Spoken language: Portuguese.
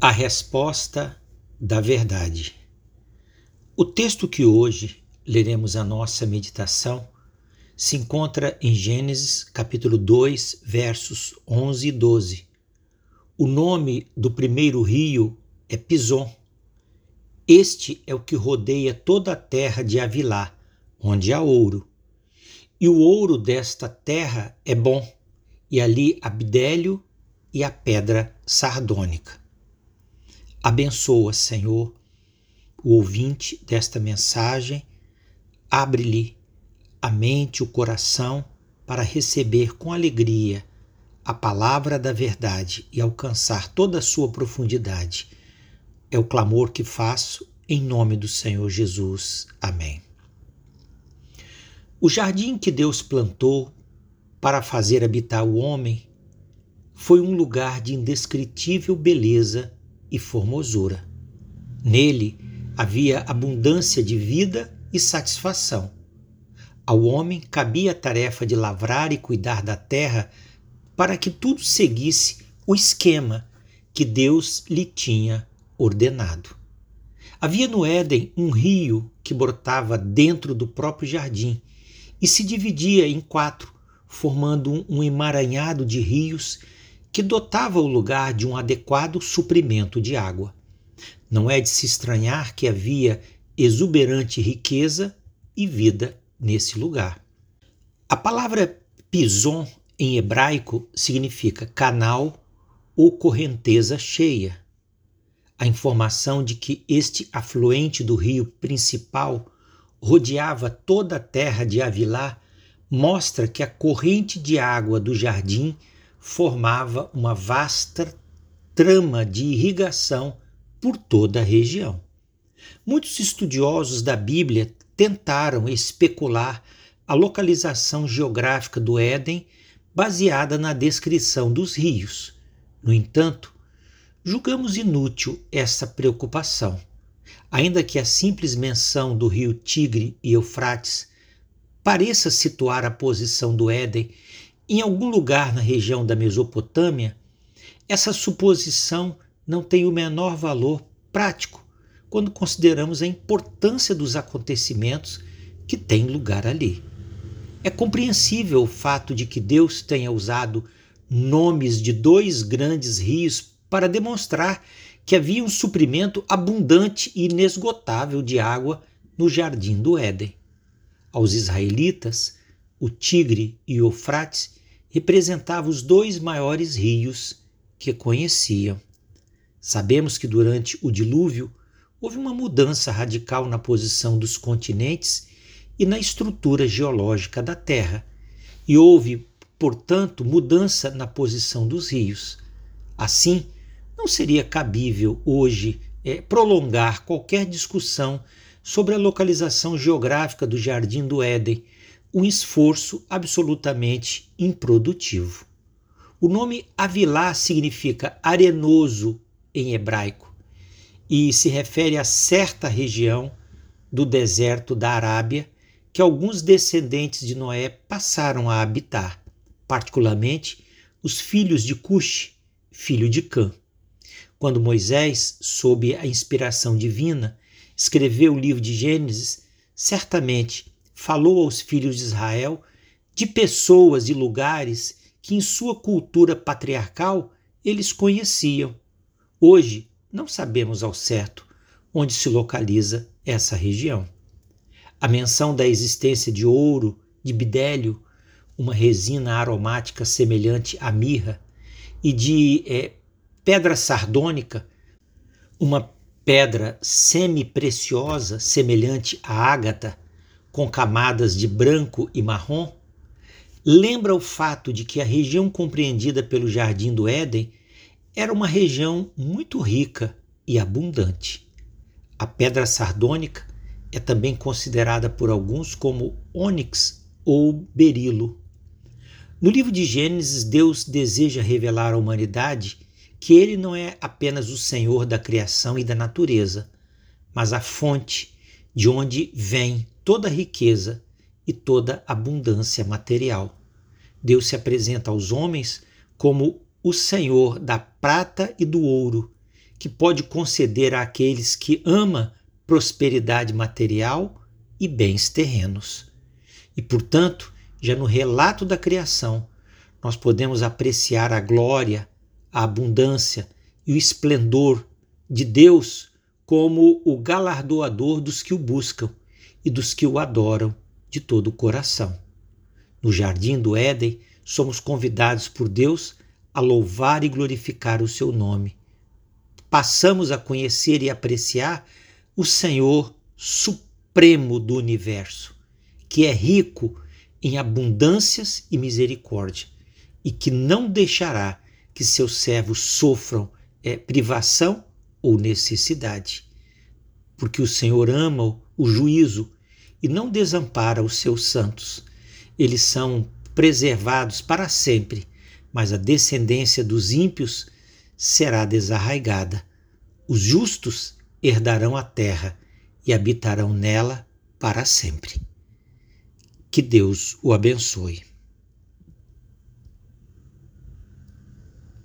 A resposta da verdade. O texto que hoje leremos a nossa meditação se encontra em Gênesis capítulo 2, versos 11 e 12. O nome do primeiro rio é Pison. Este é o que rodeia toda a terra de Avilá, onde há ouro. E o ouro desta terra é bom, e ali há bidélio e a pedra sardônica. Abençoa, Senhor, o ouvinte desta mensagem, abre-lhe a mente, o coração, para receber com alegria a palavra da verdade e alcançar toda a sua profundidade. É o clamor que faço em nome do Senhor Jesus. Amém. O jardim que Deus plantou para fazer habitar o homem foi um lugar de indescritível beleza e formosura. Nele havia abundância de vida e satisfação. Ao homem cabia a tarefa de lavrar e cuidar da terra para que tudo seguisse o esquema que Deus lhe tinha ordenado. Havia no Éden um rio que brotava dentro do próprio jardim e se dividia em quatro, formando um emaranhado de rios que dotava o lugar de um adequado suprimento de água. Não é de se estranhar que havia exuberante riqueza e vida nesse lugar. A palavra pison em hebraico significa canal ou correnteza cheia. A informação de que este afluente do rio principal rodeava toda a terra de Avilá mostra que a corrente de água do jardim formava uma vasta trama de irrigação por toda a região. Muitos estudiosos da Bíblia tentaram especular a localização geográfica do Éden baseada na descrição dos rios. No entanto, julgamos inútil essa preocupação, ainda que a simples menção do rio Tigre e Eufrates pareça situar a posição do Éden em algum lugar na região da Mesopotâmia, essa suposição não tem o menor valor prático quando consideramos a importância dos acontecimentos que têm lugar ali. É compreensível o fato de que Deus tenha usado nomes de dois grandes rios para demonstrar que havia um suprimento abundante e inesgotável de água no jardim do Éden. Aos israelitas, o Tigre e o Eufrates representavam os dois maiores rios que conheciam. Sabemos que durante o dilúvio houve uma mudança radical na posição dos continentes e na estrutura geológica da Terra, e houve, portanto, mudança na posição dos rios. Assim, não seria cabível hoje é, prolongar qualquer discussão sobre a localização geográfica do Jardim do Éden, um esforço absolutamente improdutivo. O nome Avilá significa arenoso em hebraico e se refere a certa região do deserto da Arábia que alguns descendentes de Noé passaram a habitar, particularmente os filhos de Cush, filho de Cã. Quando Moisés, sob a inspiração divina, escreveu o livro de Gênesis, certamente falou aos filhos de Israel de pessoas e lugares que em sua cultura patriarcal eles conheciam. Hoje não sabemos ao certo onde se localiza essa região. A menção da existência de ouro, de bidélio, uma resina aromática semelhante à mirra, e de é, pedra sardônica, uma pedra semi-preciosa semelhante à ágata, com camadas de branco e marrom, lembra o fato de que a região compreendida pelo Jardim do Éden era uma região muito rica e abundante. A pedra sardônica é também considerada por alguns como ônix ou berilo. No livro de Gênesis, Deus deseja revelar à humanidade que ele não é apenas o Senhor da criação e da natureza, mas a fonte de onde vem toda riqueza e toda abundância material. Deus se apresenta aos homens como o Senhor da prata e do ouro, que pode conceder àqueles que ama prosperidade material e bens terrenos. E, portanto, já no relato da criação, nós podemos apreciar a glória, a abundância e o esplendor de Deus como o galardoador dos que o buscam e dos que o adoram de todo o coração. No jardim do Éden, somos convidados por Deus a louvar e glorificar o seu nome. Passamos a conhecer e apreciar o Senhor supremo do universo, que é rico em abundâncias e misericórdia, e que não deixará que seus servos sofram é, privação ou necessidade. Porque o Senhor ama o juízo e não desampara os seus santos. Eles são preservados para sempre, mas a descendência dos ímpios será desarraigada. Os justos herdarão a terra e habitarão nela para sempre. Que Deus o abençoe.